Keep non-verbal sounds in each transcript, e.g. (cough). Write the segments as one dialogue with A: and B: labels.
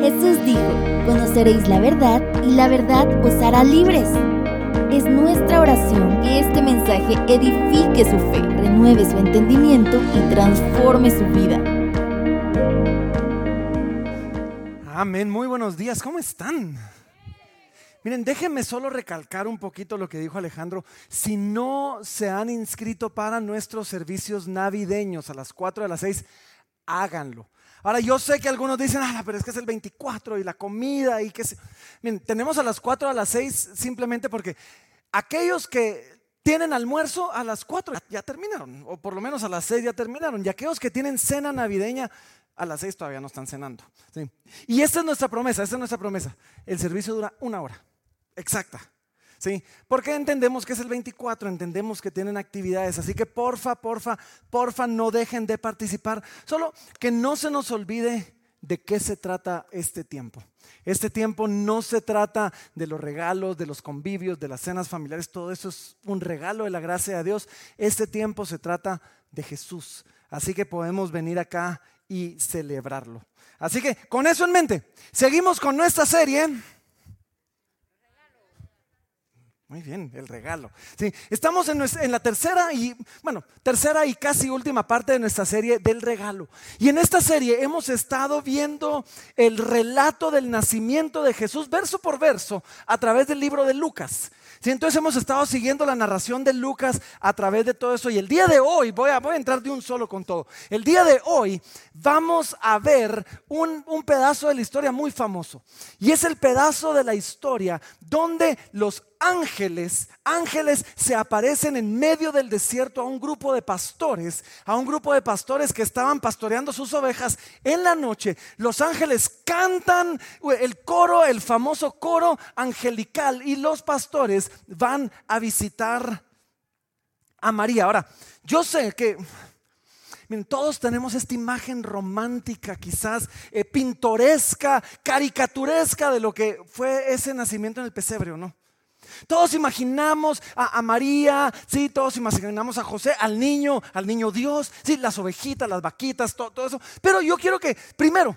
A: Jesús dijo, conoceréis la verdad y la verdad os hará libres. Es nuestra oración que este mensaje edifique su fe, renueve su entendimiento y transforme su vida.
B: Amén, muy buenos días, ¿cómo están? Miren, déjenme solo recalcar un poquito lo que dijo Alejandro. Si no se han inscrito para nuestros servicios navideños a las 4 de las 6, háganlo. Ahora yo sé que algunos dicen, ah, pero es que es el 24 y la comida y que... Se... Miren, tenemos a las 4 a las 6 simplemente porque aquellos que tienen almuerzo a las 4 ya terminaron, o por lo menos a las 6 ya terminaron, y aquellos que tienen cena navideña a las 6 todavía no están cenando. Y esta es nuestra promesa, esta es nuestra promesa. El servicio dura una hora, exacta. ¿Sí? Porque entendemos que es el 24, entendemos que tienen actividades, así que porfa, porfa, porfa, no dejen de participar. Solo que no se nos olvide de qué se trata este tiempo. Este tiempo no se trata de los regalos, de los convivios, de las cenas familiares, todo eso es un regalo de la gracia de Dios. Este tiempo se trata de Jesús. Así que podemos venir acá y celebrarlo. Así que con eso en mente, seguimos con nuestra serie. Muy bien, el regalo. Sí, estamos en, en, la tercera y, bueno, tercera y casi última parte de nuestra serie del regalo. Y en esta serie hemos estado viendo el relato del nacimiento de Jesús verso por verso a través del libro de Lucas. Sí, entonces hemos estado siguiendo la narración de Lucas a través de todo eso. Y el día de hoy, voy a, voy a entrar de un solo con todo. El día de hoy vamos a ver un, un pedazo de la historia muy famoso. Y es el pedazo de la historia donde los ángeles, ángeles se aparecen en medio del desierto a un grupo de pastores, a un grupo de pastores que estaban pastoreando sus ovejas en la noche. Los ángeles cantan el coro, el famoso coro angelical, y los pastores van a visitar a María. Ahora, yo sé que... Todos tenemos esta imagen romántica, quizás eh, pintoresca, caricaturesca de lo que fue ese nacimiento en el pesebre, ¿no? Todos imaginamos a, María, sí, todos imaginamos a José, al niño, al niño Dios, sí, las ovejitas, las vaquitas, todo, eso. Pero yo quiero que, primero,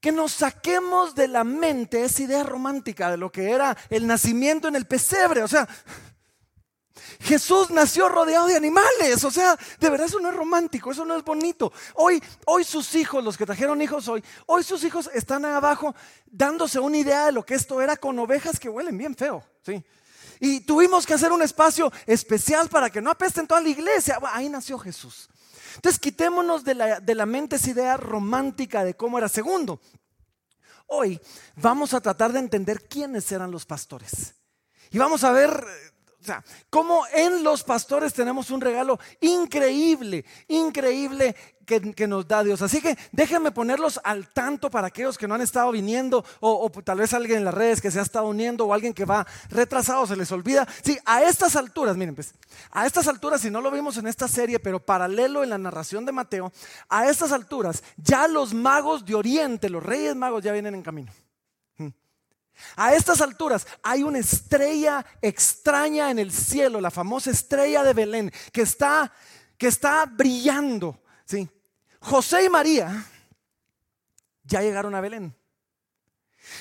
B: que nos saquemos de la mente esa idea romántica de lo que era el nacimiento en el pesebre. O sea, Jesús nació rodeado de animales, o sea, de verdad eso no es romántico, eso no es bonito. Hoy, hoy sus hijos, los que trajeron hijos hoy, hoy sus hijos están abajo dándose una idea de lo que esto era con ovejas que huelen bien feo, ¿sí? Y tuvimos que hacer un espacio especial para que no apesten toda la iglesia. ahí nació Jesús. Entonces quitémonos de la, de la mente esa idea romántica de cómo era. Segundo, hoy vamos a tratar de entender quiénes eran los pastores. Y vamos a ver o sea, como en los pastores tenemos un regalo increíble, increíble que, nos da Dios. Así que déjenme ponerlos al tanto para aquellos que no han estado viniendo o, tal vez alguien en las redes que se ha estado uniendo o alguien que va retrasado, se les olvida. Sí, a estas alturas, miren, pues, a estas alturas, si no lo vimos en esta serie, pero paralelo en la narración de Mateo, a estas alturas ya los magos de Oriente, los reyes magos ya vienen en camino. A estas alturas hay una estrella extraña en el cielo, la famosa estrella de Belén, que está, que está brillando. ¿sí? José y María ya llegaron a Belén.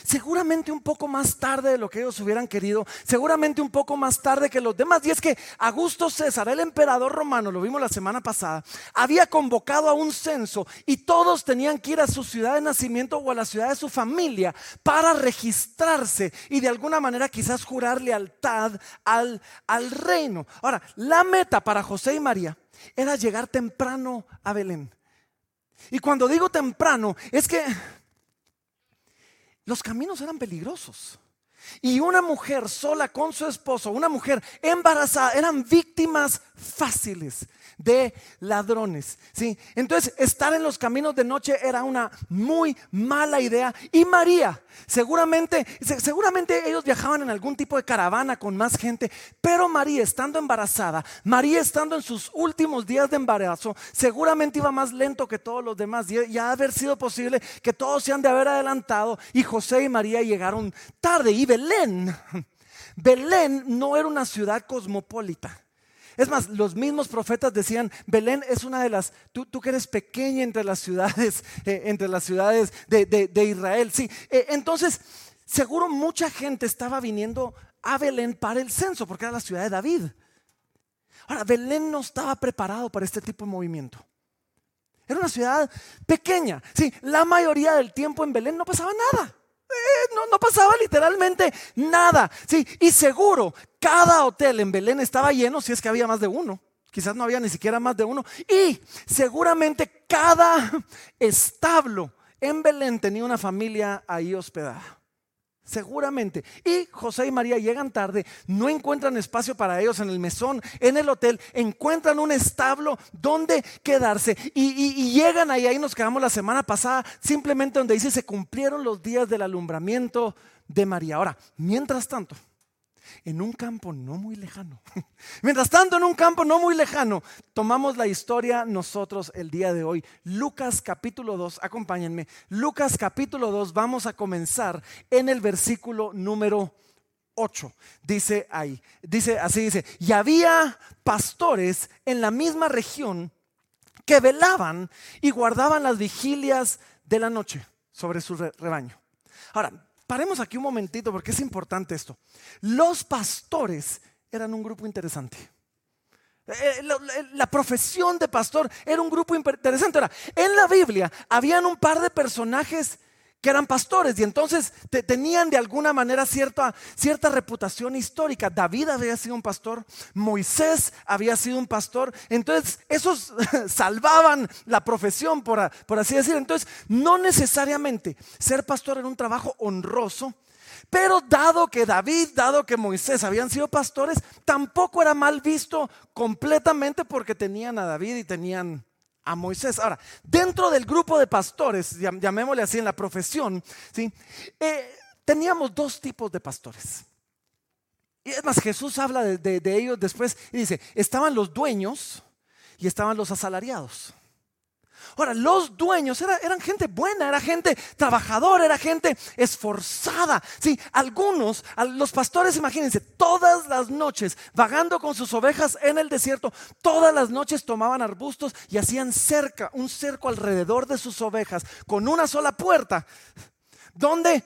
B: Seguramente un poco más tarde de lo que ellos hubieran querido, seguramente un poco más tarde que los demás. Y es que Augusto César, el emperador romano, lo vimos la semana pasada, había convocado a un censo y todos tenían que ir a su ciudad de nacimiento o a la ciudad de su familia para registrarse y de alguna manera quizás jurar lealtad al, al reino. Ahora, la meta para José y María era llegar temprano a Belén. Y cuando digo temprano, es que los caminos eran peligrosos. Y una mujer sola con su esposo, una mujer embarazada, eran víctimas fáciles de ladrones. ¿sí? Entonces, estar en los caminos de noche era una muy mala idea. Y María, seguramente, seguramente ellos viajaban en algún tipo de caravana con más gente, pero María, estando embarazada, María estando en sus últimos días de embarazo, seguramente iba más lento que todos los demás. Y ya haber sido posible que todos se han de haber adelantado. Y José y María llegaron tarde. Y Belén, (laughs) Belén no era una ciudad cosmopolita. Es más, los mismos profetas decían, Belén es una de las, tú, tú que eres pequeña entre las ciudades, (laughs) eh, entre las ciudades de, Israel. Sí, eh, entonces, seguro mucha gente estaba viniendo a Belén para el censo, porque era la ciudad de David. Ahora, Belén no estaba preparado para este tipo de movimiento. Era una ciudad pequeña. Sí, la mayoría del tiempo en Belén no pasaba nada. Eh, no, pasaba literalmente nada. Sí, y seguro, cada hotel en Belén estaba lleno si es que había más de uno. Quizás no había ni siquiera más de uno. Y seguramente cada establo en Belén tenía una familia ahí hospedada. Seguramente. Y José y María llegan tarde, no encuentran espacio para ellos en el mesón, en el hotel, encuentran un establo donde quedarse y, llegan ahí, ahí nos quedamos la semana pasada, simplemente donde dice se cumplieron los días del alumbramiento de María. Ahora, mientras tanto, en un campo no muy lejano. (laughs) Mientras tanto, en un campo no muy lejano, tomamos la historia nosotros el día de hoy. Lucas capítulo 2, acompáñenme. Lucas capítulo 2, vamos a comenzar en el versículo número 8. Dice ahí, dice así dice, y había pastores en la misma región que velaban y guardaban las vigilias de la noche sobre su rebaño. Ahora, paremos aquí un momentito porque es importante esto. Los pastores eran un grupo interesante. Eh, eh, la, profesión de pastor era un grupo interesante. Ahora, en la Biblia habían un par de personajes que eran pastores y entonces tenían de alguna manera cierta, cierta reputación histórica. David había sido un pastor, Moisés había sido un pastor, entonces esos (laughs) salvaban la profesión, por, por así decir. Entonces, no necesariamente ser pastor era un trabajo honroso, pero dado que David, dado que Moisés habían sido pastores, tampoco era mal visto completamente porque tenían a David y tenían a Moisés. Ahora, dentro del grupo de pastores, llamémosle así en la profesión, ¿sí? Eh, teníamos dos tipos de pastores. Y es más, Jesús habla de ellos después y dice, estaban los dueños y estaban los asalariados. Ahora, los dueños eran gente buena, era gente trabajadora, era gente esforzada. Sí, algunos, los pastores, imagínense, todas las noches, vagando con sus ovejas en el desierto, todas las noches tomaban arbustos y hacían cerca, un cerco alrededor de sus ovejas, con una sola puerta, donde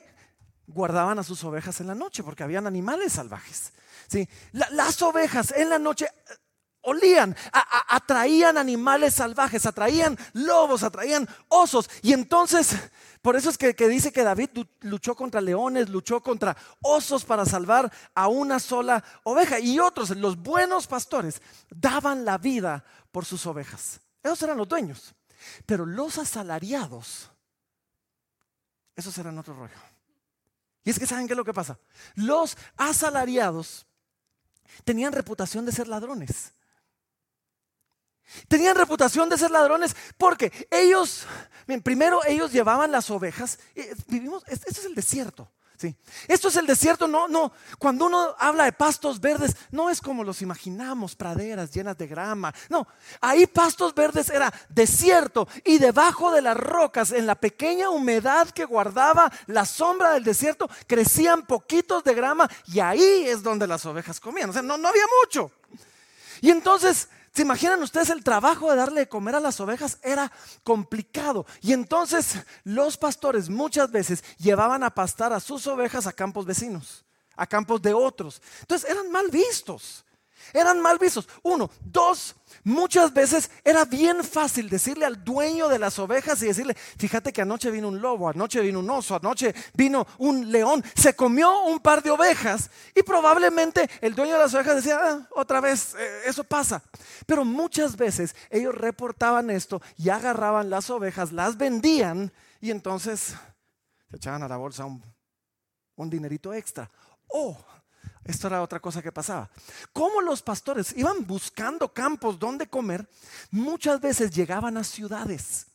B: guardaban a sus ovejas en la noche, porque habían animales salvajes. Sí, las ovejas en la noche olían, atraían animales salvajes, atraían lobos, atraían osos. Y entonces, por eso es que, dice que David luchó contra leones, luchó contra osos para salvar a una sola oveja. Y otros, los buenos pastores, daban la vida por sus ovejas. Esos eran los dueños. Pero los asalariados, esos eran otro rollo. Y es que saben qué es lo que pasa. Los asalariados tenían reputación de ser ladrones. Tenían reputación de ser ladrones porque ellos, primero ellos llevaban las ovejas. Vivimos, esto es el desierto. ¿sí? Esto es el desierto, no, no. Cuando uno habla de pastos verdes, no es como los imaginamos, praderas llenas de grama. No, ahí pastos verdes era desierto y debajo de las rocas, en la pequeña humedad que guardaba la sombra del desierto, crecían poquitos de grama y ahí es donde las ovejas comían. O sea, no, no había mucho. Y entonces ¿Se imaginan ustedes el trabajo de darle de comer a las ovejas? Era complicado. Y entonces los pastores muchas veces llevaban a pastar a sus ovejas a campos vecinos, a campos de otros. Entonces eran mal vistos. Eran mal vistos. Uno, dos, muchas veces era bien fácil decirle al dueño de las ovejas y decirle, fíjate que anoche vino un lobo, anoche vino un oso, anoche vino un león, se comió un par de ovejas y probablemente el dueño de las ovejas decía, ah, otra vez, eh, eso pasa. Pero muchas veces ellos reportaban esto y agarraban las ovejas, las vendían y entonces se echaban a la bolsa un, un dinerito extra. Oh, esto era otra cosa que pasaba. Como los pastores iban buscando campos donde comer, muchas veces llegaban a ciudades.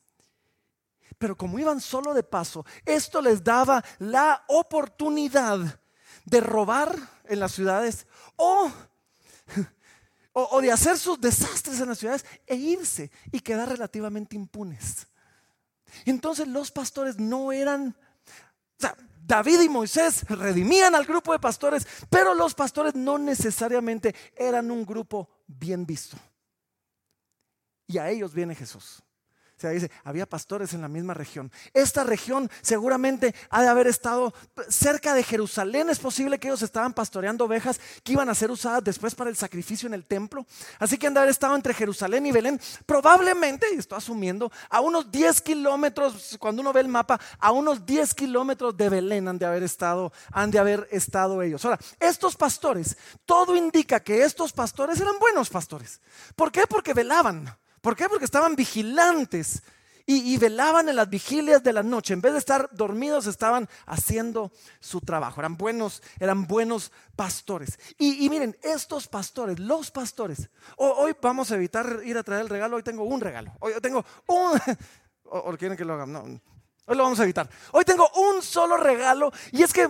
B: Pero como iban solo de paso, esto les daba la oportunidad de robar en las ciudades o, (laughs) o, de hacer sus desastres en las ciudades e irse y quedar relativamente impunes. Entonces los pastores no eran, David y Moisés redimían al grupo de pastores, pero los pastores no necesariamente eran un grupo bien visto. Y a ellos viene Jesús sea, dice, había pastores en la misma región. Esta región seguramente ha de haber estado cerca de Jerusalén. Es posible que ellos estaban pastoreando ovejas que iban a ser usadas después para el sacrificio en el templo. Así que han de haber estado entre Jerusalén y Belén. Probablemente, y estoy asumiendo, a unos 10 kilómetros, cuando uno ve el mapa, a unos 10 kilómetros de Belén han de haber estado, han de haber estado ellos. Ahora, estos pastores, todo indica que estos pastores eran buenos pastores. ¿Por qué? Porque velaban. ¿Por qué? Porque estaban vigilantes y, velaban en las vigilias de la noche. En vez de estar dormidos, estaban haciendo su trabajo. Eran buenos, eran buenos pastores. Y, miren, estos pastores, los pastores, hoy vamos a evitar ir a traer el regalo. Hoy tengo un regalo. Hoy tengo un. (laughs) ¿O, quieren que lo hagan? No. Hoy lo vamos a evitar. Hoy tengo un solo regalo y es que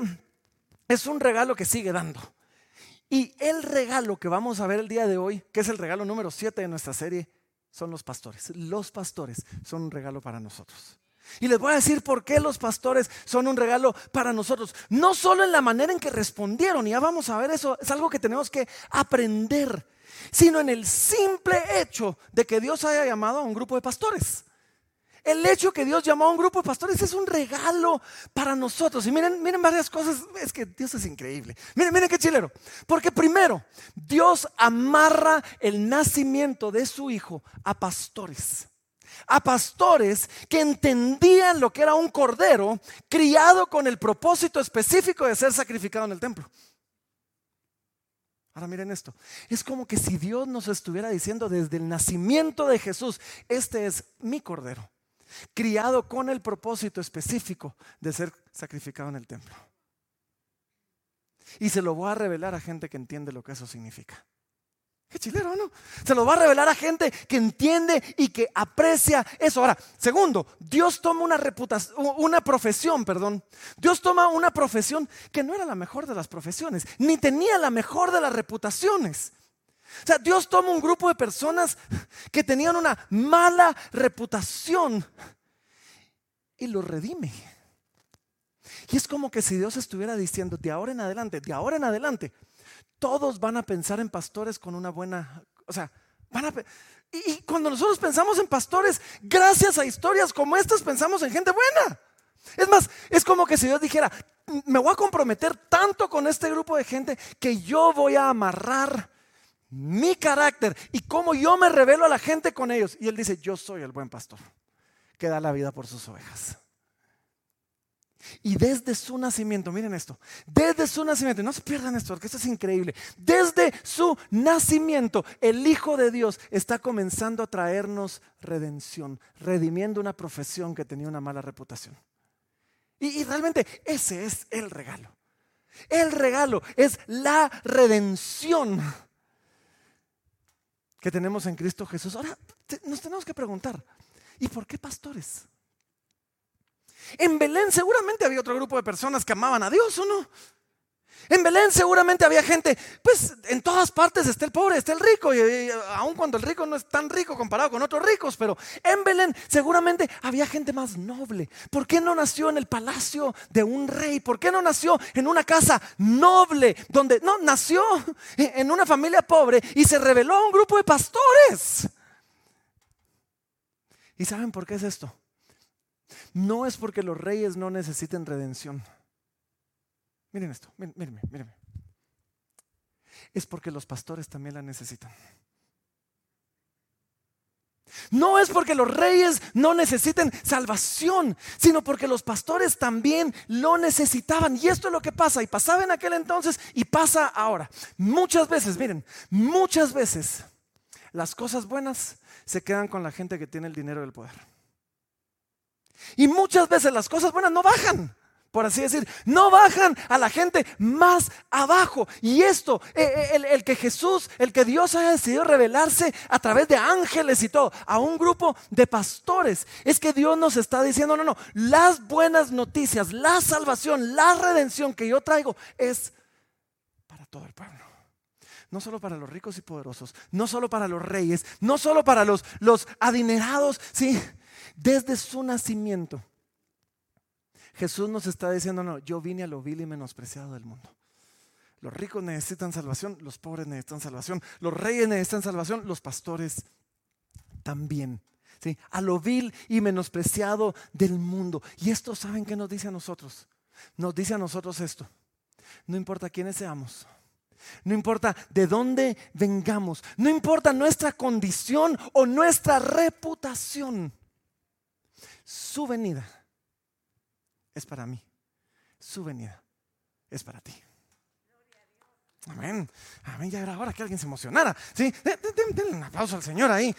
B: es un regalo que sigue dando. Y el regalo que vamos a ver el día de hoy, que es el regalo número 7 de nuestra serie, son los pastores. Los pastores son un regalo para nosotros. Y les voy a decir por qué los pastores son un regalo para nosotros. No solo en la manera en que respondieron, y ya vamos a ver eso, es algo que tenemos que aprender, sino en el simple hecho de que Dios haya llamado a un grupo de pastores. El hecho que Dios llamó a un grupo de pastores es un regalo para nosotros. Y miren, miren varias cosas. Es que Dios es increíble. Miren, miren qué chilero. Porque primero, Dios amarra el nacimiento de su hijo a pastores. A pastores que entendían lo que era un cordero criado con el propósito específico de ser sacrificado en el templo. Ahora miren esto. Es como que si Dios nos estuviera diciendo desde el nacimiento de Jesús, este es mi cordero criado con el propósito específico de ser sacrificado en el templo. Y se lo voy a revelar a gente que entiende lo que eso significa. Qué chilero, ¿no? Se lo va a revelar a gente que entiende y que aprecia eso. Ahora, segundo, Dios toma una reputación, una profesión, perdón. Dios toma una profesión que no era la mejor de las profesiones, ni tenía la mejor de las reputaciones. O sea, Dios toma un grupo de personas que tenían una mala reputación y los redime. Y es como que si Dios estuviera diciendo, de ahora en adelante, de ahora en adelante, todos van a pensar en pastores con una buena, o sea, van a... Y, y cuando nosotros pensamos en pastores, gracias a historias como estas, pensamos en gente buena. Es más, es como que si Dios dijera, me voy a comprometer tanto con este grupo de gente que yo voy a amarrar mi carácter y cómo yo me revelo a la gente con ellos. Y él dice, yo soy el buen pastor que da la vida por sus ovejas. Y desde su nacimiento, miren esto, desde su nacimiento, no se pierdan esto, porque esto es increíble, desde su nacimiento el Hijo de Dios está comenzando a traernos redención, redimiendo una profesión que tenía una mala reputación. Y, y realmente ese es el regalo. El regalo es la redención que tenemos en Cristo Jesús. Ahora nos tenemos que preguntar, ¿y por qué pastores? En Belén seguramente había otro grupo de personas que amaban a Dios, ¿o no? En Belén seguramente había gente, pues en todas partes está el pobre, está el rico, y, aun cuando el rico no es tan rico comparado con otros ricos, pero en Belén seguramente había gente más noble. ¿Por qué no nació en el palacio de un rey? ¿Por qué no nació en una casa noble? Donde no, nació en una familia pobre y se reveló a un grupo de pastores. ¿Y saben por qué es esto? No es porque los reyes no necesiten redención. Miren esto, mírenme, mírenme. Es porque los pastores también la necesitan. No es porque los reyes no necesiten salvación, sino porque los pastores también lo necesitaban. Y esto es lo que pasa, y pasaba en aquel entonces y pasa ahora. Muchas veces, miren, muchas veces las cosas buenas se quedan con la gente que tiene el dinero y el poder. Y muchas veces las cosas buenas no bajan por así decir, no bajan a la gente más abajo. Y esto, eh, eh, el, que Jesús, el que Dios haya decidido revelarse a través de ángeles y todo, a un grupo de pastores, es que Dios nos está diciendo, no, no, las buenas noticias, la salvación, la redención que yo traigo es para todo el pueblo. No solo para los ricos y poderosos, no solo para los reyes, no solo para los, los adinerados, sí, desde su nacimiento Jesús nos está diciendo, no, yo vine a lo vil y menospreciado del mundo. Los ricos necesitan salvación, los pobres necesitan salvación, los reyes necesitan salvación, los pastores también. ¿sí? A lo vil y menospreciado del mundo. Y esto, ¿saben qué nos dice a nosotros? Nos dice a nosotros esto. No importa quiénes seamos. No importa de dónde vengamos. No importa nuestra condición o nuestra reputación. Su venida es para mí. Su venida es para ti. Amén. Amén. Ya era hora que alguien se emocionara. Sí, denle un aplauso al Señor ahí.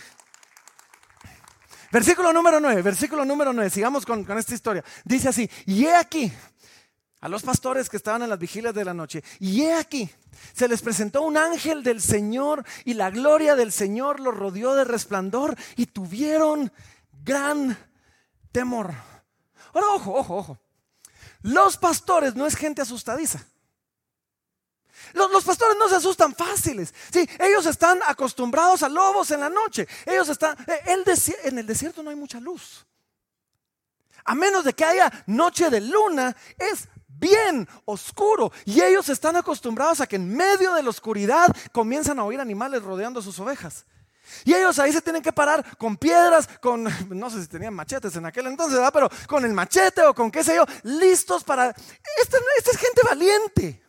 B: Versículo número 9, versículo número 9, sigamos con, con, esta historia. Dice así, y he aquí a los pastores que estaban en las vigilias de la noche, y he aquí, se les presentó un ángel del Señor y la gloria del Señor los rodeó de resplandor y tuvieron gran temor. Ahora, ojo, ojo, ojo. Los pastores no es gente asustadiza. Los, pastores no se asustan fáciles. Sí, ellos están acostumbrados a lobos en la noche. Ellos están. Eh, en el desierto no hay mucha luz. A menos de que haya noche de luna, es bien oscuro. Y ellos están acostumbrados a que en medio de la oscuridad comienzan a oír animales rodeando sus ovejas. Y ellos ahí se tienen que parar con piedras, con, (laughs) no sé si tenían machetes en aquel entonces, pero con el machete o con qué sé yo, listos para... esta es gente valiente.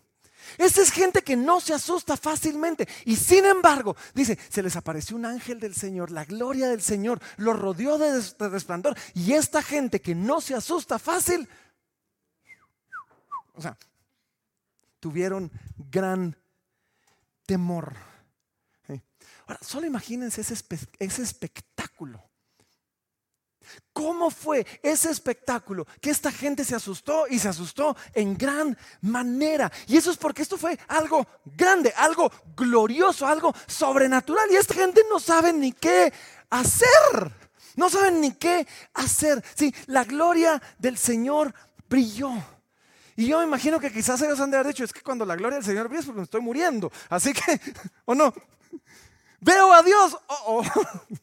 B: Esta es gente que no se asusta fácilmente. Y sin embargo, dice, se les apareció un ángel del Señor, la gloria del Señor los rodeó de, resplandor. Y esta gente que no se asusta fácil, o sea, tuvieron gran temor. Ahora, solo imagínense ese, espectáculo ¿Cómo fue ese espectáculo? Que esta gente se asustó y se asustó en gran manera. Y eso es porque esto fue algo grande, algo glorioso, algo sobrenatural. Y esta gente no sabe ni qué hacer. No saben ni qué hacer. Sí, la gloria del Señor brilló. Y yo me imagino que quizás ellos han de haber dicho, es que cuando la gloria del Señor brilla es porque me estoy muriendo. Así que, (laughs) ¿o no? Veo a Dios. Oh, oh. (laughs)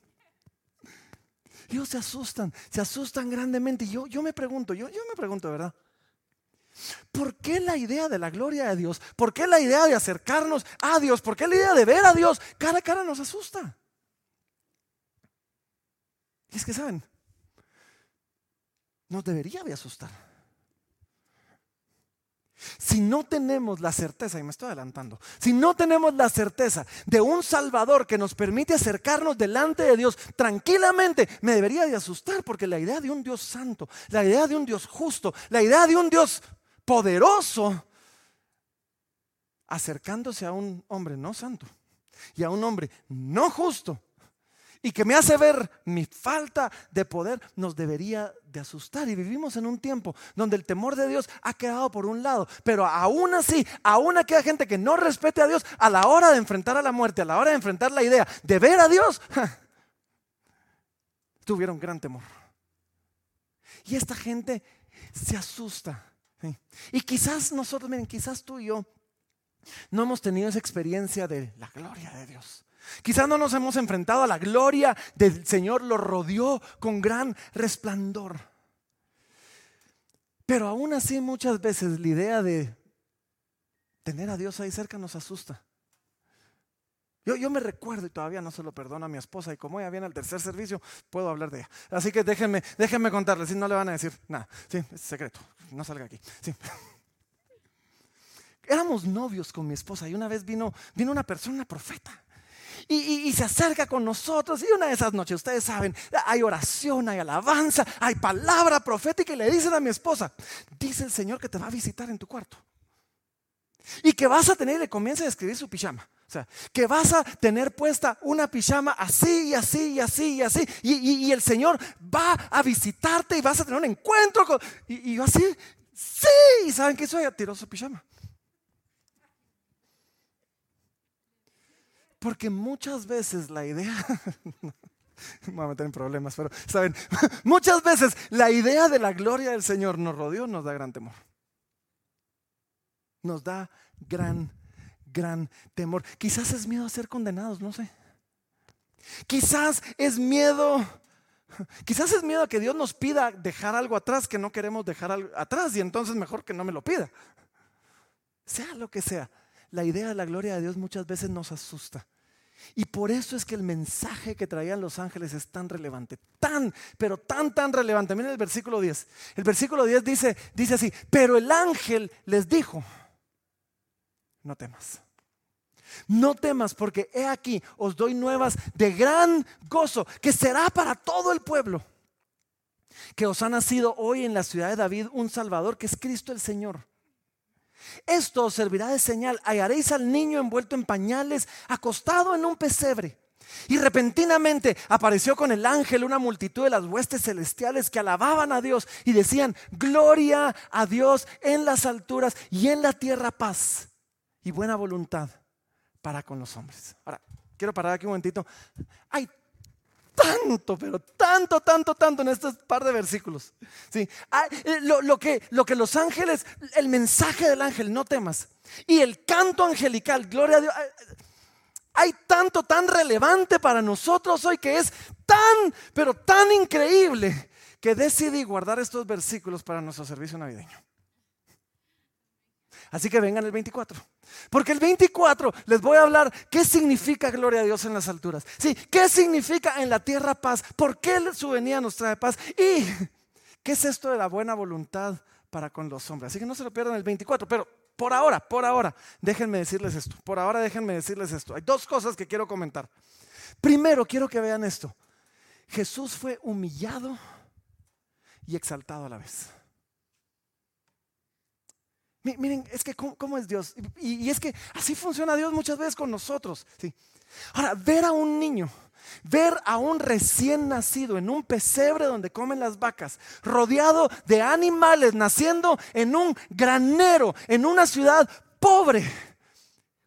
B: Ellos se asustan, se asustan grandemente. Yo, yo me pregunto, yo, yo me pregunto, ¿verdad? ¿Por qué la idea de la gloria de Dios? ¿Por qué la idea de acercarnos a Dios? ¿Por qué la idea de ver a Dios cara a cara nos asusta? Y es que, ¿saben? Nos debería de asustar. Si no tenemos la certeza, y me estoy adelantando, si no tenemos la certeza de un Salvador que nos permite acercarnos delante de Dios tranquilamente, me debería de asustar porque la idea de un Dios santo, la idea de un Dios justo, la idea de un Dios poderoso, acercándose a un hombre no santo y a un hombre no justo, y que me hace ver mi falta de poder, nos debería de asustar. Y vivimos en un tiempo donde el temor de Dios ha quedado por un lado, pero aún así, aún aquella gente que no respete a Dios a la hora de enfrentar a la muerte, a la hora de enfrentar la idea de ver a Dios, (laughs) tuvieron gran temor. Y esta gente se asusta. Y quizás nosotros, miren, quizás tú y yo no hemos tenido esa experiencia de la gloria de Dios. Quizás no nos hemos enfrentado a la gloria del Señor, lo rodeó con gran resplandor. Pero aún así muchas veces la idea de tener a Dios ahí cerca nos asusta. Yo, yo, me recuerdo y todavía no se lo perdono a mi esposa y como ella viene al tercer servicio, puedo hablar de ella. Así que déjenme, déjenme contarles, si no le van a decir nada. Sí, es secreto, no salga aquí. Sí. (laughs) Éramos novios con mi esposa y una vez vino, vino una persona, profeta y, se acerca con nosotros. Y una de esas noches, ustedes saben, hay oración, hay alabanza, hay palabra profética y le dicen a mi esposa, dice el Señor que te va a visitar en tu cuarto. Y que vas a tener, le comienza a escribir su pijama. O sea, que vas a tener puesta una pijama así y así y así y así. Y, el Señor va a visitarte y vas a tener un encuentro con... Y, yo así, sí. ¿Y saben qué hizo? Ella tiró su pijama. Porque muchas veces la idea, (laughs) me voy a meter en problemas, pero saben, (laughs) muchas veces la idea de la gloria del Señor nos rodeó, nos da gran temor. Nos da gran, gran temor. Quizás es miedo a ser condenados, no sé. Quizás es miedo Quizás es miedo a que Dios nos pida dejar algo atrás que no queremos dejar atrás y entonces mejor que no me lo pida. Sea lo que sea, la idea de la gloria de Dios muchas veces nos asusta. Y por eso es que el mensaje que traían los ángeles es tan relevante, tan, pero tan, tan relevante. Miren el versículo 10. El versículo 10 dice, dice así, pero el ángel les dijo, no temas. No temas porque he aquí, os doy nuevas de gran gozo, que será para todo el pueblo, que os ha nacido hoy en la ciudad de David un Salvador, que es Cristo el Señor. Esto os servirá de señal. Hallaréis al niño envuelto en pañales, acostado en un pesebre. Y repentinamente apareció con el ángel una multitud de las huestes celestiales que alababan a Dios y decían, gloria a Dios en las alturas y en la tierra paz y buena voluntad para con los hombres. Ahora, quiero parar aquí un momentito. Hay tanto, pero tanto, tanto, tanto en estos par de versículos. ¿sí? Eh, lo, que, lo que los ángeles, el mensaje del ángel, no temas, y el canto angelical, gloria a Dios. Eh, hay tanto tan relevante para nosotros hoy que es tan, pero tan increíble que decidí guardar estos versículos para nuestro servicio navideño. Así que vengan el 24. Porque el 24 les voy a hablar qué significa gloria a Dios en las alturas. Sí, qué significa en la tierra paz. ¿Por qué su venida nos trae paz? Y qué es esto de la buena voluntad para con los hombres. Así que no se lo pierdan el 24. Pero por ahora, por ahora, déjenme decirles esto. Por ahora déjenme decirles esto. Hay dos cosas que quiero comentar. Primero, quiero que vean esto. Jesús fue humillado y exaltado a la vez. Miren, es que cómo, es Dios. Y, es que así funciona Dios muchas veces con nosotros. ¿sí? Ahora, ver a un niño, ver a un recién nacido en un pesebre donde comen las vacas, rodeado de animales, naciendo en un granero, en una ciudad pobre.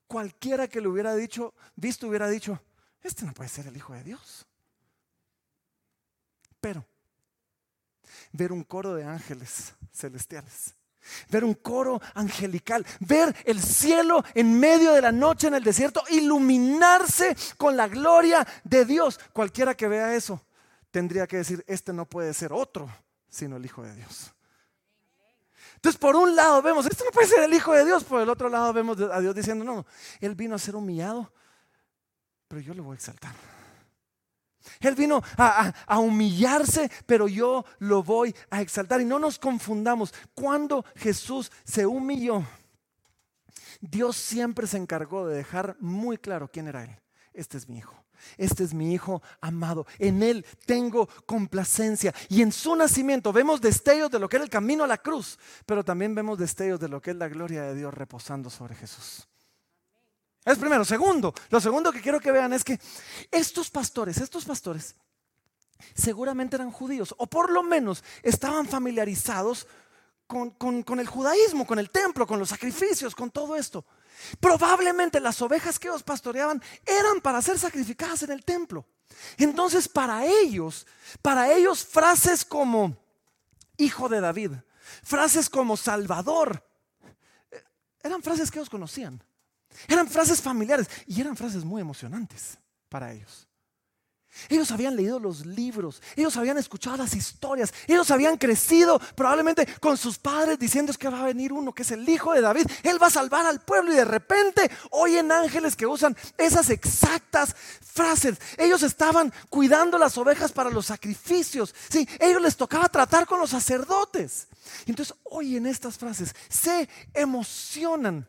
B: Cualquiera que lo hubiera dicho, visto hubiera dicho, este no puede ser el Hijo de Dios. Pero ver un coro de ángeles celestiales ver un coro angelical, ver el cielo en medio de la noche en el desierto, iluminarse con la gloria de Dios. Cualquiera que vea eso tendría que decir, este no puede ser otro, sino el Hijo de Dios. Entonces, por un lado vemos, este no puede ser el Hijo de Dios, por el otro lado vemos a Dios diciendo, no, Él vino a ser humillado, pero yo lo voy a exaltar. Él vino a, humillarse, pero yo lo voy a exaltar. Y no nos confundamos. Cuando Jesús se humilló, Dios siempre se encargó de dejar muy claro quién era Él. Este es mi hijo. Este es mi hijo amado. En Él tengo complacencia. Y en su nacimiento vemos destellos de lo que era el camino a la cruz, pero también vemos destellos de lo que es la gloria de Dios reposando sobre Jesús. Es primero. Segundo, lo segundo que quiero que vean es que estos pastores, estos pastores, seguramente eran judíos, o por lo menos estaban familiarizados con, el judaísmo, con el templo, con los sacrificios, con todo esto. Probablemente las ovejas que ellos pastoreaban eran para ser sacrificadas en el templo. Entonces, para ellos, para ellos frases como hijo de David, frases como Salvador, eh, eran frases que ellos conocían. Eran frases familiares y eran frases muy emocionantes para ellos. Ellos habían leído los libros, ellos habían escuchado las historias, ellos habían crecido probablemente con sus padres diciendo es que va a venir uno que es el hijo de David, él va a salvar al pueblo y de repente oyen ángeles que usan esas exactas frases. Ellos estaban cuidando las ovejas para los sacrificios, sí, ellos les tocaba tratar con los sacerdotes. Entonces oyen estas frases, se emocionan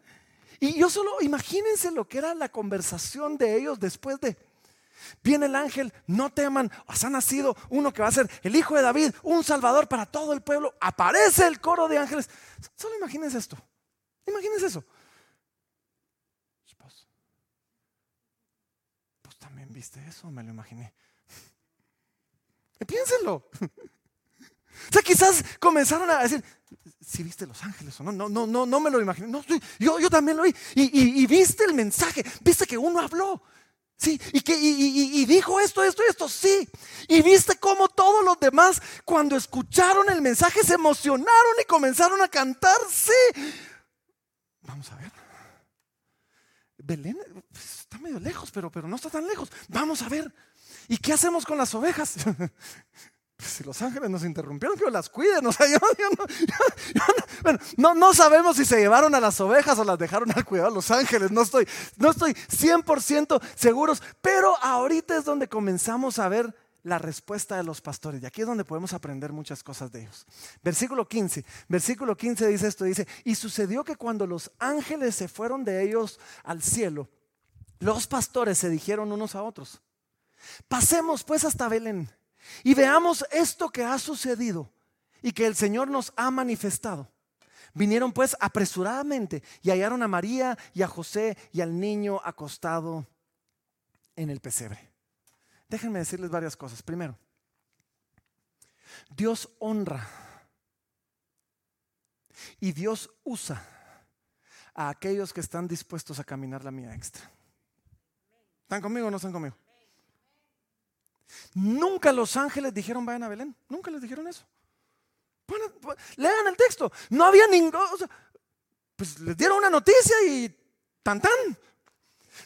B: y yo solo, imagínense lo que era la conversación de ellos después de, viene el ángel, no teman, os ha nacido uno que va a ser el hijo de David, un salvador para todo el pueblo, aparece el coro de ángeles. Solo imagínense esto, imagínense eso. Pues, pues también viste eso, me lo imaginé. (laughs) Piénsenlo. (laughs) O sea, quizás comenzaron a decir, si viste los ángeles o no, no, no, no, no me lo imaginé. No, yo, yo también lo vi. Y, viste el mensaje, viste que uno habló. Sí, y, que, y, dijo esto, esto y esto, sí. Y viste cómo todos los demás, cuando escucharon el mensaje, se emocionaron y comenzaron a cantar, sí. Vamos a ver. Belén está medio lejos, pero, pero no está tan lejos. Vamos a ver. ¿Y qué hacemos con las ovejas? (laughs) Pues si los ángeles nos interrumpieron, que las cuiden. No, no, sabemos si se llevaron a las ovejas o las dejaron al cuidado de los ángeles. No estoy, no estoy 100% seguros. Pero ahorita es donde comenzamos a ver la respuesta de los pastores. Y aquí es donde podemos aprender muchas cosas de ellos. Versículo 15. Versículo 15 dice esto. Dice, y sucedió que cuando los ángeles se fueron de ellos al cielo, los pastores se dijeron unos a otros, pasemos pues hasta Belén y veamos esto que ha sucedido y que el Señor nos ha manifestado. Vinieron pues apresuradamente y hallaron a María y a José y al niño acostado en el pesebre. Déjenme decirles varias cosas. Primero, Dios honra y Dios usa a aquellos que están dispuestos a caminar la mía extra. ¿Están conmigo o no están conmigo? Nunca los ángeles dijeron vayan a Belén. Nunca les dijeron eso. lean el texto. No había ningún... pues les dieron una noticia y tan tan.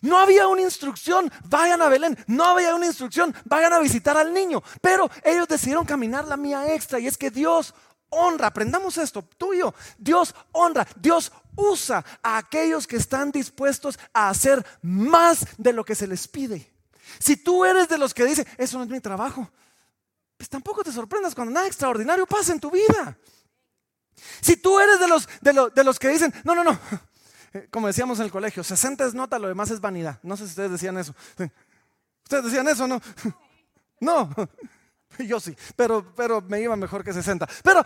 B: No había una instrucción, vayan a Belén. No había una instrucción, vayan a visitar al niño. Pero ellos decidieron caminar la mía extra. Y es que Dios honra, aprendamos esto, tú y yo. Dios honra, Dios usa a aquellos que están dispuestos a hacer más de lo que se les pide. Si tú eres de los que dice, eso no es mi trabajo, pues tampoco te sorprendas cuando nada extraordinario pasa en tu vida. Si tú eres de los, de, los que dicen, no, no, no, como decíamos en el colegio, 60 es nota, lo demás es vanidad. No sé si ustedes decían eso. ¿Ustedes decían eso no? (laughs) No, (laughs) yo sí, pero, pero me iba mejor que 60. Pero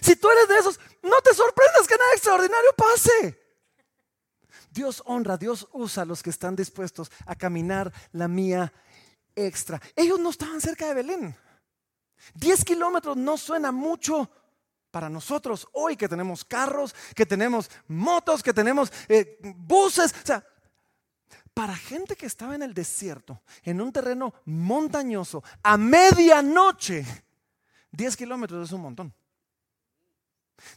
B: si tú eres de esos, no te sorprendas que nada extraordinario pase. Dios honra, Dios usa a los que están dispuestos a caminar la mía extra. Ellos no estaban cerca de Belén. Diez kilómetros no suena mucho para nosotros hoy que tenemos carros, que tenemos motos, que tenemos eh, buses. O sea, para gente que estaba en el desierto, en un terreno montañoso, a medianoche, 10 kilómetros es un montón.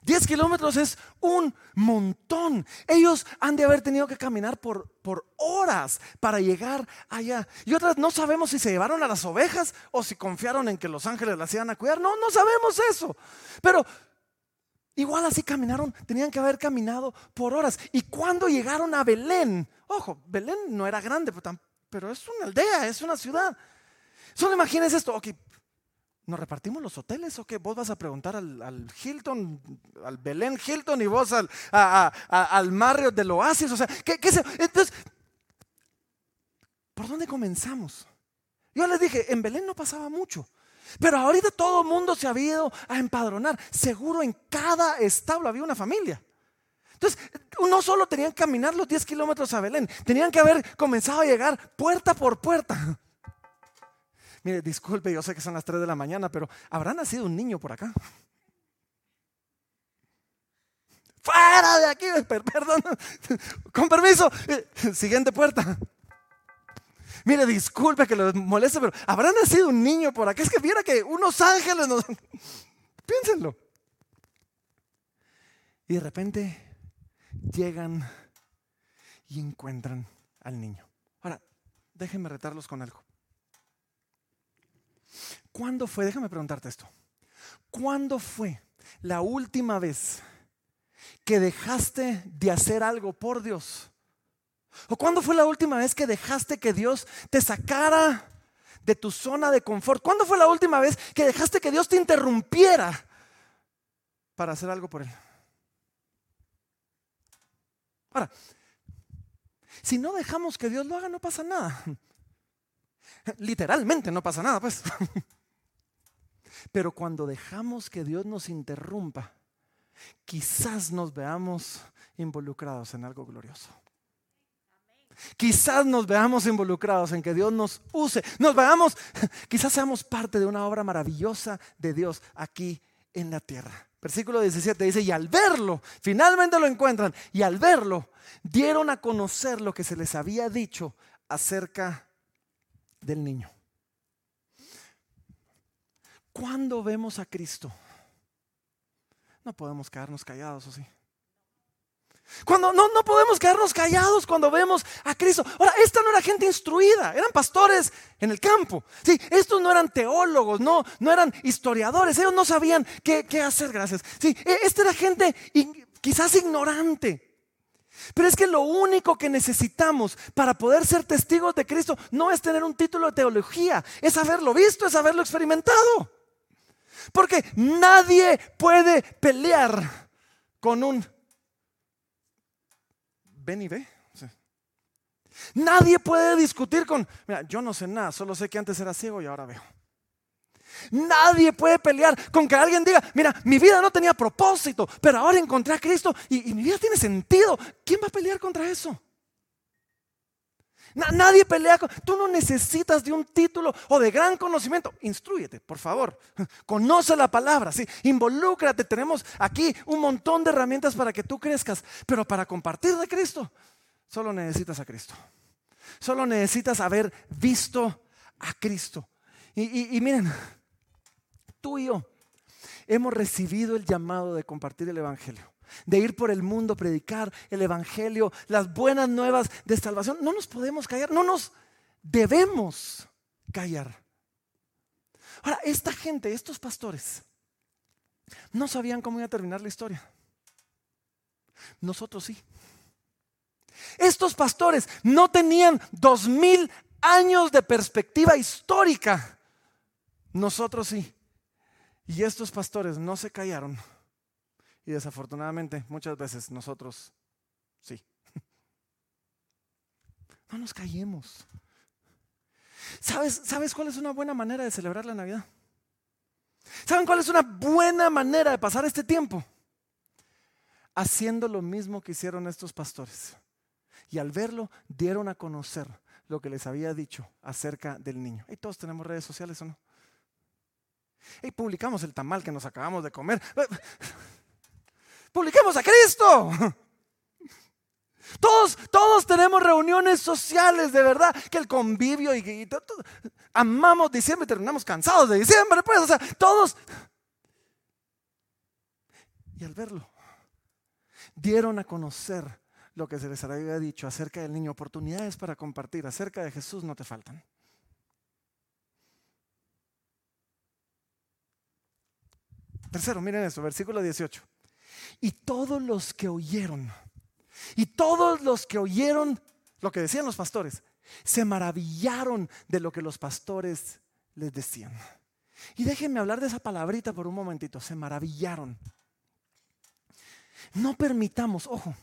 B: 10 kilómetros es un montón. Ellos han de haber tenido que caminar por, por horas para llegar allá. Y otras no sabemos si se llevaron a las ovejas o si confiaron en que los ángeles las iban a cuidar. No, no sabemos eso. Pero igual así caminaron, tenían que haber caminado por horas. Y cuando llegaron a Belén, ojo, Belén no era grande, pero, es una aldea, es una ciudad. Solo imagínense esto, ok, ¿Nos repartimos los hoteles o qué? Vos vas a preguntar al, Hilton, al Belén Hilton y vos al, al Marriott del Oasis. O sea, ¿qué, qué se? Entonces, ¿por dónde comenzamos? Yo les dije, en Belén no pasaba mucho. Pero ahorita todo el mundo se había ido a empadronar. Seguro en cada establo había una familia. Entonces, no solo tenían que caminar los 10 kilómetros a Belén, tenían que haber comenzado a llegar puerta por puerta. Mire, disculpe, yo sé que son las 3 de la mañana, pero ¿habrá nacido un niño por acá? Fuera de aquí, perdón. Con permiso, eh, siguiente puerta. Mire, disculpe que lo moleste, pero ¿habrá nacido un niño por acá? Es que viera que unos ángeles nos... (laughs) Piénsenlo. Y de repente llegan y encuentran al niño. Ahora, déjenme retarlos con algo. ¿Cuándo fue? Déjame preguntarte esto. ¿Cuándo fue la última vez que dejaste de hacer algo por Dios? ¿O cuándo fue la última vez que dejaste que Dios te sacara de tu zona de confort? ¿Cuándo fue la última vez que dejaste que Dios te interrumpiera para hacer algo por Él? Ahora, si no dejamos que Dios lo haga, no pasa nada. (laughs) Literalmente no pasa nada, pues. (laughs) Pero cuando dejamos que Dios nos interrumpa, quizás nos veamos involucrados en algo glorioso. Quizás nos veamos involucrados en que Dios nos use, nos veamos, (laughs) quizás seamos parte de una obra maravillosa de Dios aquí en la tierra. Versículo 17 dice, y al verlo, finalmente lo encuentran, y al verlo, dieron a conocer lo que se les había dicho acerca del niño. Cuando vemos a Cristo, no podemos quedarnos callados, ¿o sí? Cuando no, no podemos quedarnos callados cuando vemos a Cristo. Ahora, esta no era gente instruida, eran pastores en el campo. Sí, estos no eran teólogos, no, no eran historiadores, ellos no sabían qué, qué hacer, gracias. Sí, e, esta era gente quizás ignorante. Pero es que lo único que necesitamos para poder ser testigos de Cristo no es tener un título de teología, es haberlo visto, es haberlo experimentado. Porque nadie puede pelear con un ven y ve. Nadie puede discutir con, mira, yo no sé nada, solo sé que antes era ciego y ahora veo. Nadie puede pelear con que alguien diga, mira, mi vida no tenía propósito, pero ahora encontré a Cristo y, mi vida tiene sentido. ¿Quién va a pelear contra eso? nadie pelea con... Tú no necesitas de un título o de gran conocimiento. Instruyete, por favor. Conoce la palabra, sí. Involúcrate. Tenemos aquí un montón de herramientas para que tú crezcas. Pero para compartir de Cristo, solo necesitas a Cristo. Solo necesitas haber visto a Cristo. y miren, tú y yo hemos recibido el llamado de compartir el Evangelio, de ir por el mundo, predicar el Evangelio, las buenas nuevas de salvación. No nos podemos callar, no nos debemos callar. Ahora, esta gente, estos pastores, no sabían cómo iba a terminar la historia. Nosotros sí. Estos pastores no tenían dos mil años de perspectiva histórica. Nosotros sí. Y estos pastores no se callaron. Y desafortunadamente muchas veces nosotros sí. (laughs) No nos callemos. ¿Sabes, ¿Sabes cuál es una buena manera de celebrar la Navidad? ¿Saben cuál es una buena manera de pasar este tiempo? Haciendo lo mismo que hicieron estos pastores. Y al verlo dieron a conocer lo que les había dicho acerca del niño. ¿Y todos tenemos redes sociales o no? Y publicamos el tamal que nos acabamos de comer. (laughs) Publiquemos a Cristo. (laughs) Todos, todos tenemos reuniones sociales, de verdad, que el convivio y, amamos diciembre y terminamos cansados de diciembre, pues, o sea, todos. Y al verlo, dieron a conocer lo que se les había dicho acerca del niño, oportunidades para compartir, acerca de Jesús no te faltan. Tercero, miren esto, versículo 18. Y todos los que oyeron, y todos los que oyeron lo que decían los pastores, se maravillaron de lo que los pastores les decían. Y déjenme hablar de esa palabrita por un momentito, se maravillaron. No permitamos, ojo,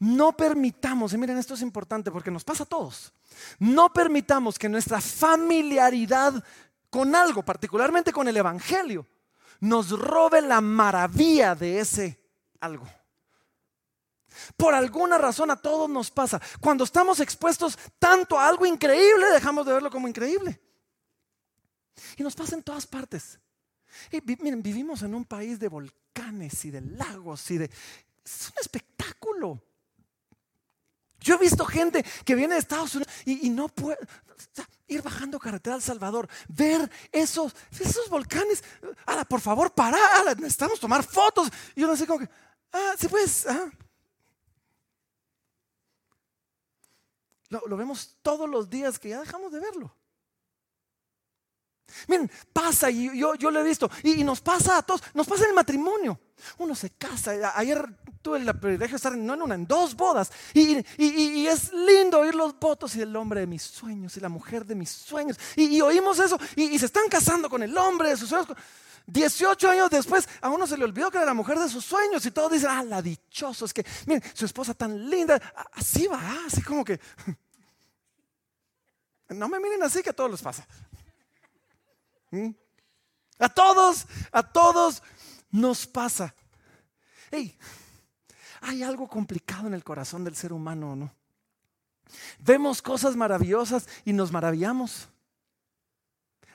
B: no permitamos, y miren esto es importante porque nos pasa a todos, no permitamos que nuestra familiaridad con algo, particularmente con el Evangelio, nos robe la maravilla de ese algo. Por alguna razón a todos nos pasa. Cuando estamos expuestos tanto a algo increíble, dejamos de verlo como increíble. Y nos pasa en todas partes. Y miren, vivimos en un país de volcanes y de lagos y de... Es un espectáculo. Yo he visto gente que viene de Estados Unidos y, no puede ir bajando carretera al Salvador, ver esos, esos volcanes. Por favor, para, necesitamos tomar fotos. Y uno así como que, ah, sí, pues. Lo, vemos todos los días que ya dejamos de verlo. Miren, pasa y yo, yo lo he visto y, nos pasa a todos, nos pasa en el matrimonio. Uno se casa, ayer tuve el privilegio de estar no en una, en dos bodas y, es lindo oír los votos y el hombre de mis sueños y la mujer de mis sueños y, oímos eso y, se están casando con el hombre de sus sueños. 18 años después, a uno se le olvidó que era la mujer de sus sueños y todos dicen, ah, la dichoso, es que, miren, su esposa tan linda, así va, así como que... No me miren así que a todos les pasa. ¿Mm? A todos, a todos nos pasa. Hey, hay algo complicado en el corazón del ser humano, ¿no? Vemos cosas maravillosas y nos maravillamos.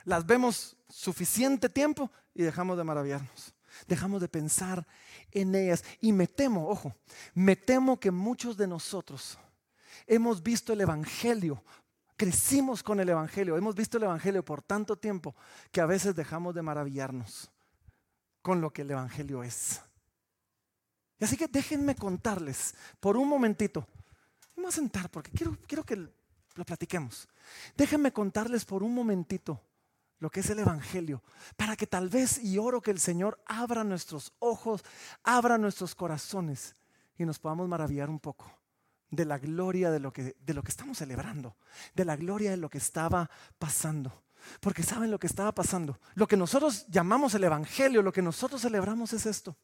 B: Las vemos suficiente tiempo y dejamos de maravillarnos. Dejamos de pensar en ellas. Y me temo, ojo, me temo que muchos de nosotros hemos visto el Evangelio crecimos con el Evangelio, hemos visto el Evangelio por tanto tiempo que a veces dejamos de maravillarnos con lo que el Evangelio es. Y así que déjenme contarles por un momentito. Me voy a sentar porque quiero, quiero que lo platiquemos. Déjenme contarles por un momentito lo que es el Evangelio, para que tal vez, y oro que el Señor abra nuestros ojos, abra nuestros corazones y nos podamos maravillar un poco de la gloria de lo que, de lo que estamos celebrando, de la gloria de lo que estaba pasando. Porque saben lo que estaba pasando. Lo que nosotros llamamos el Evangelio, lo que nosotros celebramos es esto.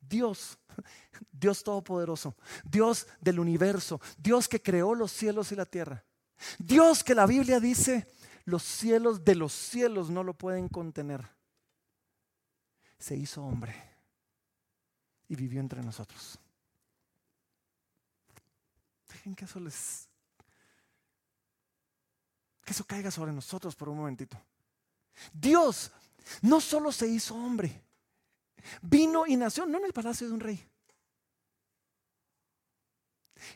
B: Dios, (laughs) Dios Todopoderoso, Dios del universo, Dios que creó los cielos y la tierra. Dios que la Biblia dice los cielos de los cielos no lo pueden contener. Se hizo hombre y vivió entre nosotros. Dejen que eso les. que eso caiga sobre nosotros por un momentito. Dios no solo se hizo hombre, vino y nació no en el palacio de un rey,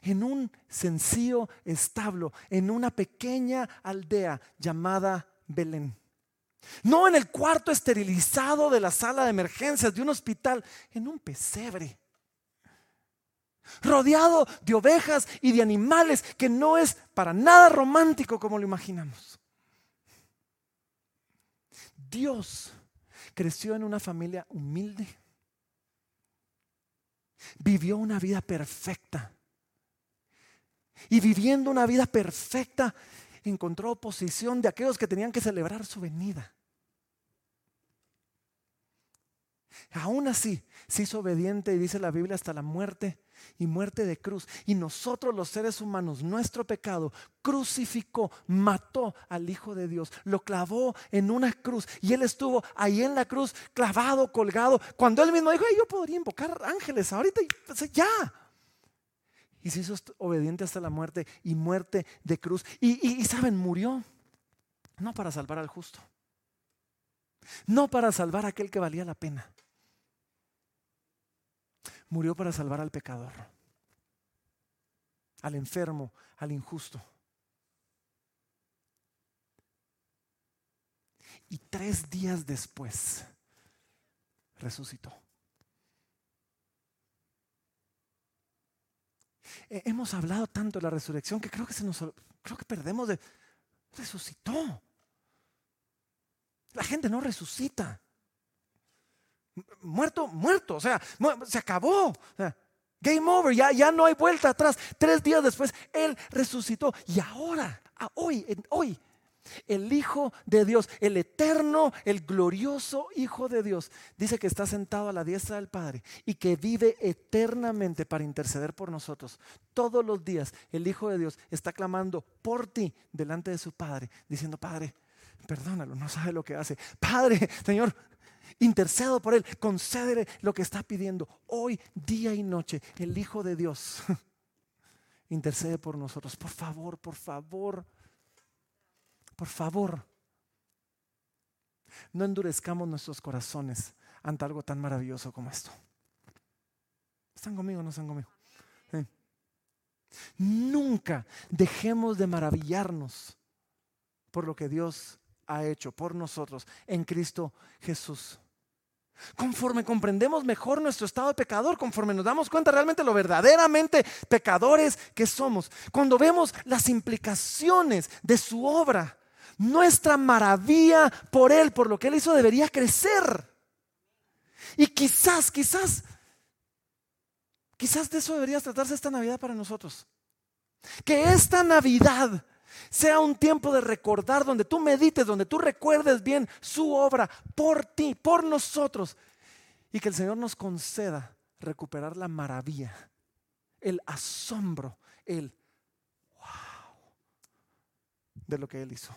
B: en un sencillo establo, en una pequeña aldea llamada Belén. No en el cuarto esterilizado de la sala de emergencias de un hospital, en un pesebre. Rodeado de ovejas y de animales que no es para nada romántico como lo imaginamos. Dios creció en una familia humilde. Vivió una vida perfecta y viviendo una vida perfecta, encontró oposición de aquellos que tenían que celebrar su venida. Aún así, se hizo obediente y dice la Biblia hasta la muerte y muerte de cruz. Y nosotros los seres humanos, nuestro pecado, crucificó, mató al Hijo de Dios, lo clavó en una cruz. Y Él estuvo ahí en la cruz, clavado, colgado. Cuando Él mismo dijo, yo podría invocar ángeles ahorita, pues, ya y se hizo obediente hasta la muerte y muerte de cruz. Y, saben, murió no para salvar al justo, no para salvar a aquel que valía la pena. Murió para salvar al pecador, al enfermo, al injusto. Y tres días después resucitó. Hemos hablado tanto de la resurrección que creo que se nos creo que perdemos de resucitó. La gente no resucita. Muerto, muerto, o sea, se acabó. game over, ya, ya no hay vuelta atrás. Tres días después, Él resucitó. Y ahora, hoy, hoy, el Hijo de Dios, el eterno, el glorioso Hijo de Dios, dice que está sentado a la diestra del Padre y que vive eternamente para interceder por nosotros. Todos los días el Hijo de Dios está clamando por ti delante de su Padre, diciendo, Padre, perdónalo, no sabe lo que hace. Padre, Señor, intercedo por él, concédele lo que está pidiendo. Hoy, día y noche, el Hijo de Dios (laughs) intercede por nosotros. Por favor, por favor por favor, no endurezcamos nuestros corazones ante algo tan maravilloso como esto. ¿Están conmigo o no están conmigo? Nunca dejemos de maravillarnos por lo que Dios ha hecho por nosotros en Cristo Jesús. Conforme comprendemos mejor nuestro estado de pecador, conforme nos damos cuenta realmente lo verdaderamente pecadores que somos, cuando vemos las implicaciones de su obra, nuestra maravilla por Él, por lo que Él hizo, debería crecer. Y quizás, quizás, quizás de eso debería tratarse esta Navidad para nosotros. Que esta Navidad sea un tiempo de recordar donde tú medites, donde tú recuerdes bien su obra por ti, por nosotros. Y que el Señor nos conceda recuperar la maravilla, el asombro, el wow de lo que Él hizo.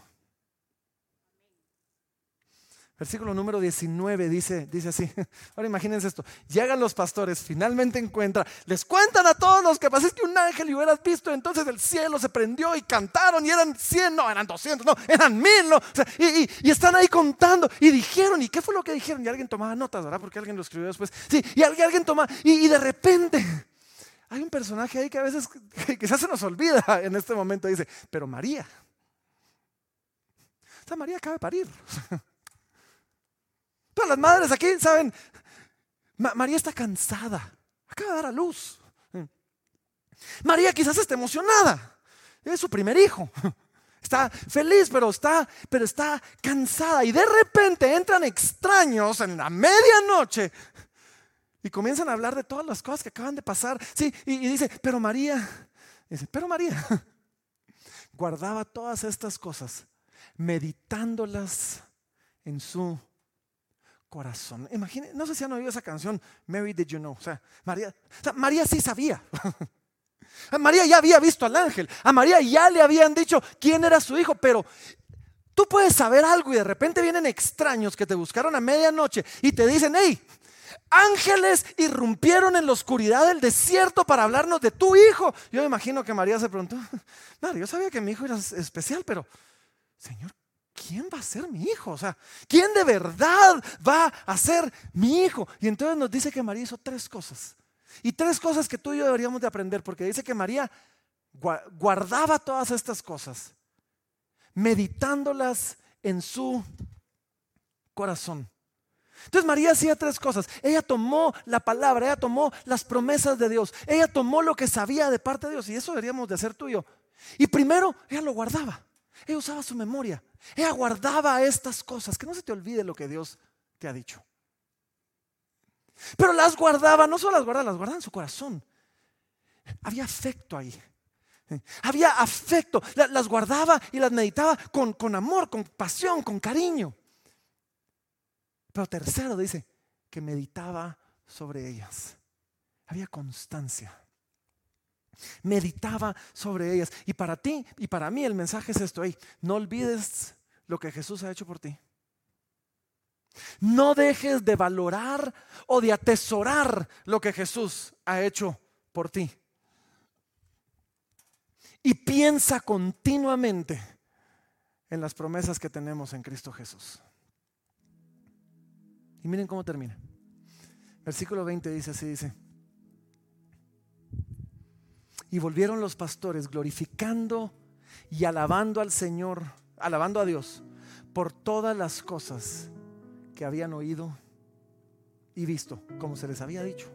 B: Versículo número 19 dice, dice así. (laughs) Ahora imagínense esto. Llegan los pastores, finalmente encuentran, les cuentan a todos los que pasé que un ángel y hubieras visto, entonces el cielo se prendió y cantaron y eran 100, no, eran 200, no, eran mil, no. y, están ahí contando y dijeron, ¿y qué fue lo que dijeron? Y alguien tomaba notas, ¿verdad? Porque alguien lo escribió después. Sí, y alguien, alguien toma, y, de repente (laughs) hay un personaje ahí que a veces (laughs) quizás se nos olvida en este momento, dice, pero María. O sea, María acaba de parir. Todas las madres aquí saben, María está cansada, acaba de dar a luz. María quizás esté emocionada. Es su primer hijo. Está feliz, pero está, pero está cansada. Y de repente entran extraños en la medianoche y comienzan a hablar de todas las cosas que acaban de pasar. Sí, y, dice, pero María, dice, pero María, guardaba todas estas cosas, meditándolas en su corazón. Imagínense, no sé si han oído esa canción, Mary Did You Know. O sea, María, María sí sabía. (laughs) María ya había visto al ángel. A María ya le habían dicho quién era su hijo, pero tú puedes saber algo y de repente vienen extraños que te buscaron a medianoche y te dicen, hey, ángeles irrumpieron en la oscuridad del desierto para hablarnos de tu hijo. Yo imagino que María se preguntó, (laughs) María, yo sabía que mi hijo era especial, pero Señor, ¿quién va a ser mi hijo? O sea, ¿quién de verdad va a ser mi hijo? Y entonces nos dice que María hizo tres cosas. Y tres cosas que tú y yo deberíamos de aprender, porque dice que María guardaba todas estas cosas, meditándolas en su corazón. Entonces María hacía tres cosas. Ella tomó la palabra, ella tomó las promesas de Dios, ella tomó lo que sabía de parte de Dios, y eso deberíamos de hacer tú y. Y primero, ella lo guardaba. Ella usaba su memoria. Ella guardaba estas cosas. Que no se te olvide lo que Dios te ha dicho. Pero las guardaba, no solo las guardaba, las guardaba en su corazón. Había afecto ahí. Había afecto. Las guardaba y las meditaba con, con amor, con pasión, con cariño. Pero tercero dice que meditaba sobre ellas. Había constancia. Meditaba sobre ellas. Y para ti y para mí el mensaje es esto. no olvides lo que Jesús ha hecho por ti. No dejes de valorar o de atesorar lo que Jesús ha hecho por ti. Y piensa continuamente en las promesas que tenemos en Cristo Jesús. Y miren cómo termina. Versículo 20 dice así, dice. Y volvieron los pastores glorificando y alabando al Señor, alabando a Dios por todas las cosas que habían oído y visto, como se les había dicho.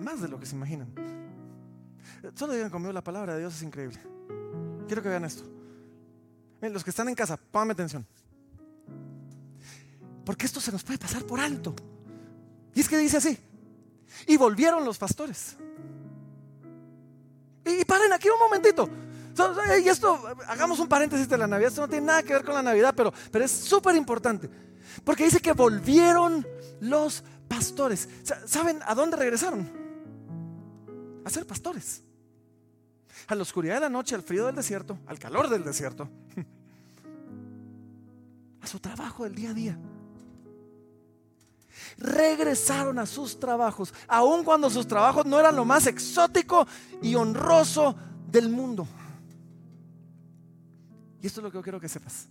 B: Más de lo que se imaginan. Solo digan conmigo la palabra de Dios es increíble. Quiero que vean esto. los que están en casa, pónganme atención. Porque esto se nos puede pasar por alto. Y es que dice así. Y volvieron los pastores. Y paren aquí un momentito. Y esto, hagamos un paréntesis de la Navidad, esto no tiene nada que ver con la Navidad, pero, pero es súper importante. Porque dice que volvieron los pastores. ¿Saben a dónde regresaron? A ser pastores. A la oscuridad de la noche, al frío del desierto, al calor del desierto. (laughs) A su trabajo del día a día. Regresaron a sus trabajos, aun cuando sus trabajos no eran lo más exótico y honroso del mundo. Y esto es lo que yo quiero que sepas.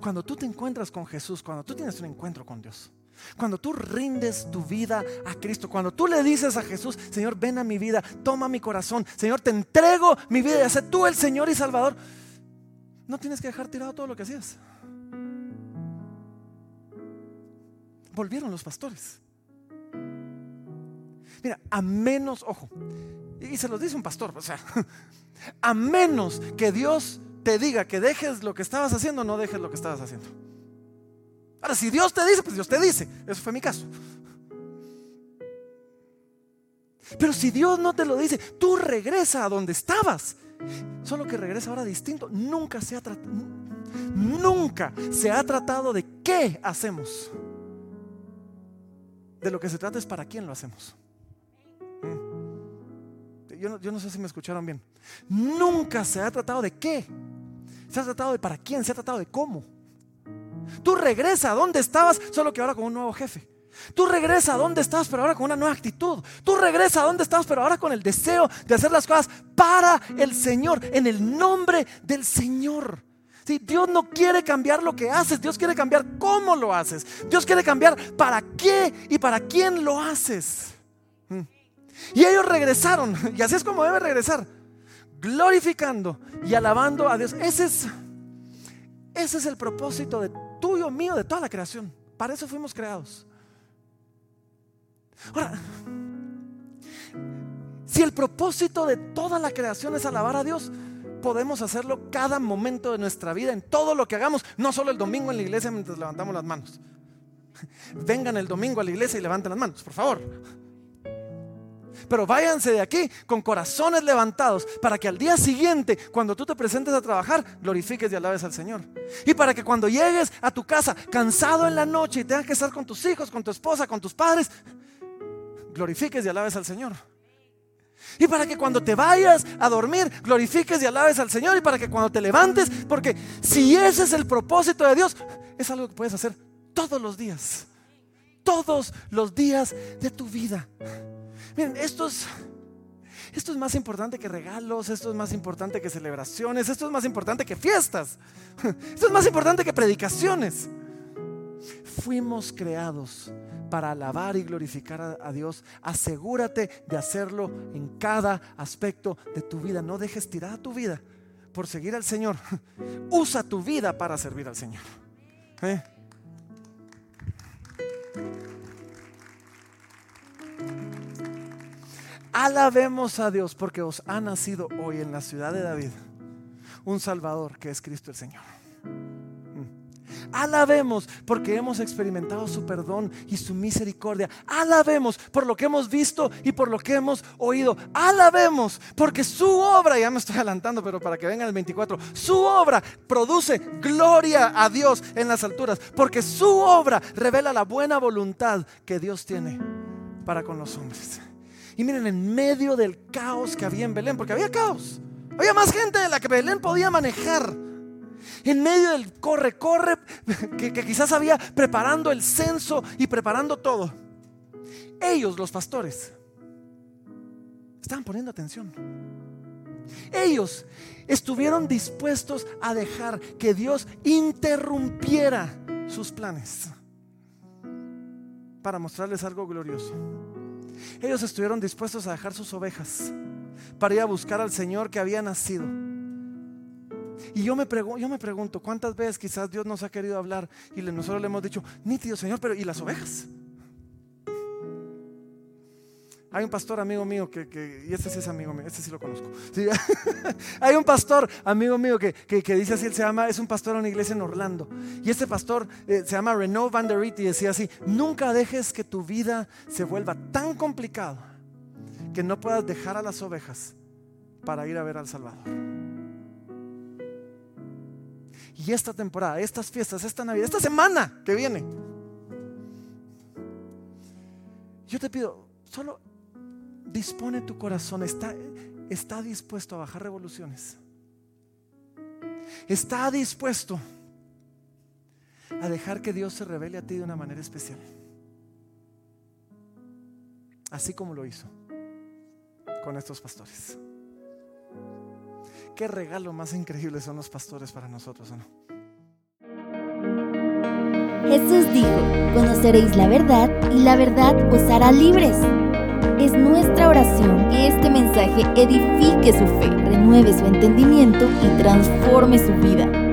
B: Cuando tú te encuentras con Jesús, cuando tú tienes un encuentro con Dios, cuando tú rindes tu vida a Cristo, cuando tú le dices a Jesús, Señor, ven a mi vida, toma mi corazón, Señor, te entrego mi vida y sé tú el Señor y Salvador, no tienes que dejar tirado todo lo que hacías. Volvieron los pastores. Mira, a menos, ojo, y se los dice un pastor, o sea, (laughs) a menos que Dios te diga que dejes lo que estabas haciendo, no dejes lo que estabas haciendo. Ahora, si Dios te dice, pues Dios te dice. Eso fue mi caso. Pero si Dios no te lo dice, tú regresa a donde estabas. Solo que regresa ahora distinto. Nunca se ha tratado, nunca se ha tratado de qué hacemos. De lo que se trata es para quién lo hacemos yo no, sé si me escucharon bien. Nunca se ha tratado de qué. Se ha tratado de para quién, se ha tratado de cómo. Tú regresa a donde estabas, solo que ahora con un nuevo jefe. Tú regresa a donde estabas, pero ahora con una nueva actitud. Tú regresa a donde estabas, pero ahora con el deseo de hacer las cosas para el Señor, en el nombre del Señor. Si Dios no quiere cambiar lo que haces, Dios quiere cambiar cómo lo haces. Dios quiere cambiar para qué y para quién lo haces. Y ellos regresaron, (laughs) y así es como debe regresar, glorificando y alabando a Dios. Ese es, Ese es el propósito de tuyo, mío, de toda la creación. Para eso fuimos creados. Ahora, si el propósito de toda la creación es alabar a Dios, podemos hacerlo cada momento de nuestra vida, en todo lo que hagamos, no solo el domingo en la iglesia mientras levantamos las manos. (laughs) Vengan el domingo a la iglesia y levanten las manos, por favor. Pero váyanse de aquí con corazones levantados para que al día siguiente, cuando tú te presentes a trabajar, glorifiques y alabes al Señor. Y para que cuando llegues a tu casa cansado en la noche y tengas que estar con tus hijos, con tu esposa, con tus padres, glorifiques y alabes al Señor. Y para que cuando te vayas a dormir, glorifiques y alabes al Señor. Y para que cuando te levantes, porque si ese es el propósito de Dios, es algo que puedes hacer todos los días. Todos los días de tu vida. Miren, esto es, esto es más importante que regalos, esto es más importante que celebraciones, esto es más importante que fiestas, (laughs) esto es más importante que predicaciones. Fuimos creados para alabar y glorificar a, Dios. Asegúrate de hacerlo en cada aspecto de tu vida. No dejes tirada tu vida por seguir al Señor. (laughs) Usa tu vida para servir al Señor. ¿Eh? Alabemos a Dios porque os ha nacido hoy en la ciudad de David un Salvador que es Cristo el Señor. Alabemos porque hemos experimentado su perdón y su misericordia. Alabemos por lo que hemos visto y por lo que hemos oído. Alabemos porque su obra, ya me estoy adelantando, pero para que venga el 24, su obra produce gloria a Dios en las alturas. Porque su obra revela la buena voluntad que Dios tiene para con los hombres. Y miren, en medio del caos que había en Belén, porque había caos, había más gente de la que Belén podía manejar. En medio del corre, corre, que, quizás había preparando el censo y preparando todo. Ellos, los pastores, estaban poniendo atención. Ellos estuvieron dispuestos a dejar que Dios interrumpiera sus planes para mostrarles algo glorioso. Ellos estuvieron dispuestos a dejar sus ovejas para ir a buscar al Señor que había nacido. Y yo me, pregunto, yo me pregunto, ¿cuántas veces quizás Dios nos ha querido hablar y nosotros le hemos dicho, nítido Señor, pero ¿y las ovejas? Hay un pastor amigo mío que, y este sí es amigo mío, este sí lo conozco. (laughs) Hay un pastor amigo mío que, dice así, él se llama, es un pastor en una iglesia en Orlando. Y este pastor eh, se llama Renaud Van der Riet y decía así, nunca dejes que tu vida se vuelva tan complicado que no puedas dejar a las ovejas para ir a ver al Salvador. Y esta temporada, estas fiestas, esta Navidad, esta semana que viene, yo te pido, solo dispone tu corazón, está, está dispuesto a bajar revoluciones. Está dispuesto a dejar que Dios se revele a ti de una manera especial. Así como lo hizo con estos pastores. Qué regalo más increíble son los pastores para nosotros, no?
A: Jesús dijo, conoceréis la verdad y la verdad os hará libres. Es nuestra oración que este mensaje edifique su fe, renueve su entendimiento y transforme su vida.